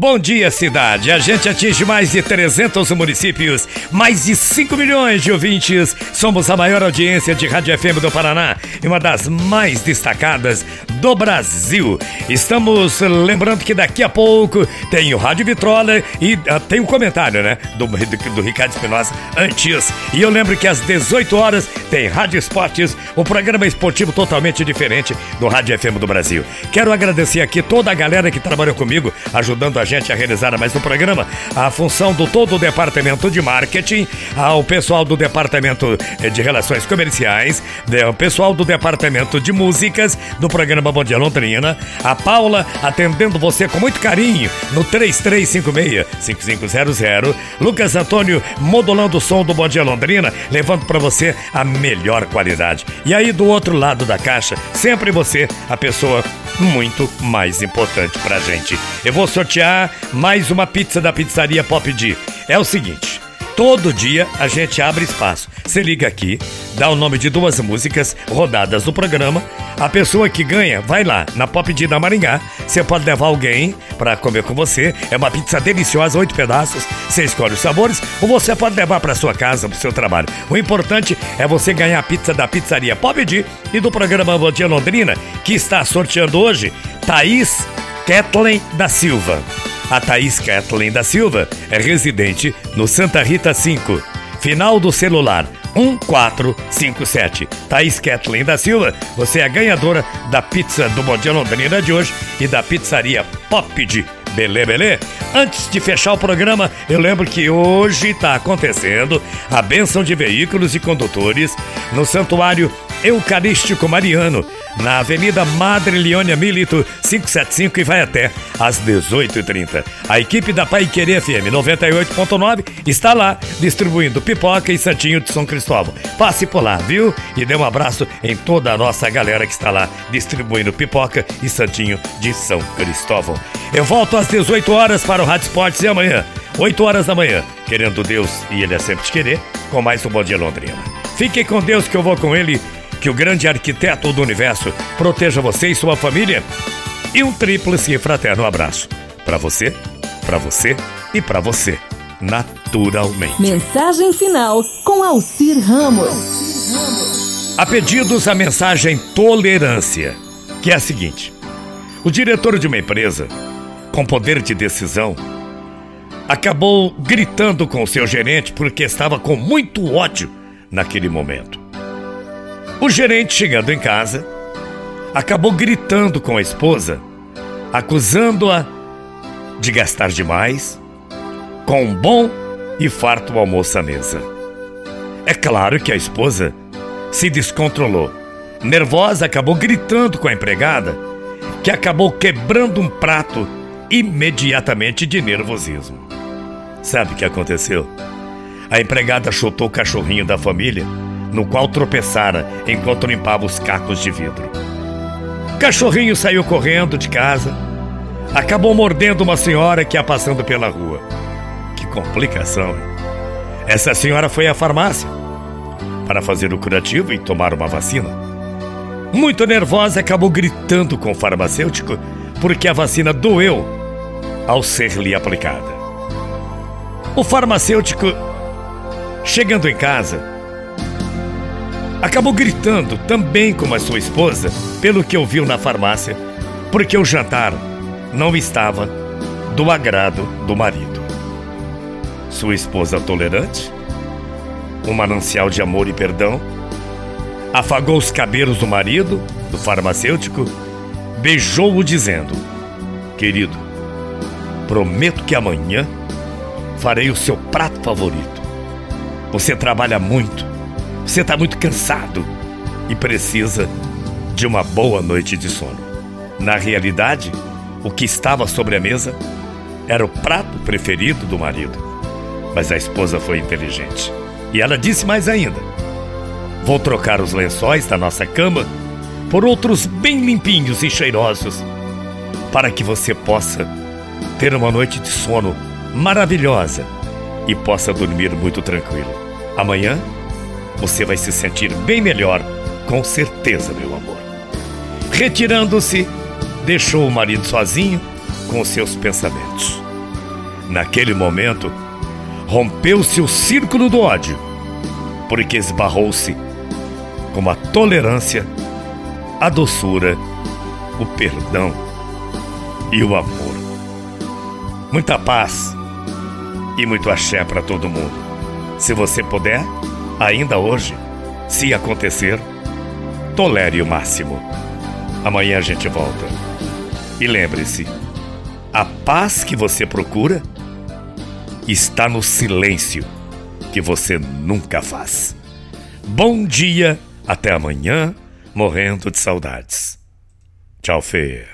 Bom dia, cidade. A gente atinge mais de 300 municípios, mais de 5 milhões de ouvintes. Somos a maior audiência de Rádio FM do Paraná e uma das mais destacadas do Brasil. Estamos lembrando que daqui a pouco tem o Rádio Vitrola e uh, tem um comentário, né? Do, do, do Ricardo Espinosa antes. E eu lembro que às 18 horas tem Rádio Esportes, o um programa esportivo totalmente diferente do Rádio FM do Brasil. Quero agradecer aqui toda a galera que trabalhou comigo, ajudando a gente a realizar mais um programa, a função do todo o departamento de marketing, ao pessoal do departamento eh, de relações comerciais, o pessoal do departamento de músicas do programa Bom Dia Londrina, a Paula atendendo você com muito carinho no 3356-5500, Lucas Antônio modulando o som do Bom Dia Londrina, levando para você a melhor qualidade. E aí do outro lado da caixa, sempre você, a pessoa muito mais importante pra gente. Eu vou sortear mais uma pizza da pizzaria Pop D. É o seguinte. Todo dia a gente abre espaço. Você liga aqui, dá o nome de duas músicas rodadas do programa. A pessoa que ganha vai lá na Pop D da Maringá. Você pode levar alguém para comer com você. É uma pizza deliciosa, oito pedaços. Você escolhe os sabores ou você pode levar para sua casa, para seu trabalho. O importante é você ganhar a pizza da pizzaria Pop D e do programa Bom Dia Londrina, que está sorteando hoje Thaís Kathleen da Silva. A Thaís Kathleen da Silva é residente no Santa Rita 5, final do celular 1457. Thaís Kathleen da Silva, você é a ganhadora da pizza do Bom Londrina de hoje e da pizzaria Pop de Belê, belê? Antes de fechar o programa, eu lembro que hoje está acontecendo a benção de veículos e condutores no Santuário Eucarístico Mariano, na Avenida Madre Leônia Milito, 575 e vai até às 18h30. A equipe da Pai Querer FM 98.9 está lá distribuindo pipoca e santinho de São Cristóvão. Passe por lá, viu? E dê um abraço em toda a nossa galera que está lá distribuindo pipoca e santinho de São Cristóvão. Eu volto às 18 horas para o Rádio Esportes e amanhã, 8 horas da manhã, querendo Deus e Ele é sempre te querer, com mais um Bom Dia Londrina. Fique com Deus que eu vou com Ele que o grande arquiteto do universo proteja você e sua família. E um tríplice e fraterno abraço. Para você, para você e para você. Naturalmente. Mensagem final com Alcir Ramos. A pedidos a mensagem tolerância, que é a seguinte: o diretor de uma empresa, com poder de decisão, acabou gritando com o seu gerente porque estava com muito ódio naquele momento. O gerente, chegando em casa, acabou gritando com a esposa, acusando-a de gastar demais com um bom e farto almoço à mesa. É claro que a esposa se descontrolou. Nervosa, acabou gritando com a empregada, que acabou quebrando um prato imediatamente de nervosismo. Sabe o que aconteceu? A empregada chutou o cachorrinho da família no qual tropeçara enquanto limpava os cacos de vidro. Cachorrinho saiu correndo de casa, acabou mordendo uma senhora que ia passando pela rua. Que complicação, hein? Essa senhora foi à farmácia para fazer o curativo e tomar uma vacina. Muito nervosa, acabou gritando com o farmacêutico porque a vacina doeu ao ser-lhe aplicada. O farmacêutico, chegando em casa, acabou gritando também com a sua esposa, pelo que ouviu na farmácia, porque o jantar não estava do agrado do marido. Sua esposa tolerante, um manancial de amor e perdão, afagou os cabelos do marido, do farmacêutico, beijou-o dizendo: Querido, prometo que amanhã farei o seu prato favorito. Você trabalha muito você está muito cansado e precisa de uma boa noite de sono. Na realidade, o que estava sobre a mesa era o prato preferido do marido. Mas a esposa foi inteligente. E ela disse mais ainda: Vou trocar os lençóis da nossa cama por outros bem limpinhos e cheirosos, para que você possa ter uma noite de sono maravilhosa e possa dormir muito tranquilo. Amanhã você vai se sentir bem melhor, com certeza, meu amor. Retirando-se, deixou o marido sozinho com seus pensamentos. Naquele momento, rompeu-se o círculo do ódio, porque esbarrou-se com a tolerância, a doçura, o perdão e o amor. Muita paz e muito axé para todo mundo. Se você puder, ainda hoje, se acontecer, tolere o máximo. Amanhã a gente volta. E lembre-se, a paz que você procura está no silêncio que você nunca faz. Bom dia, até amanhã, morrendo de saudades. Tchau, Fê.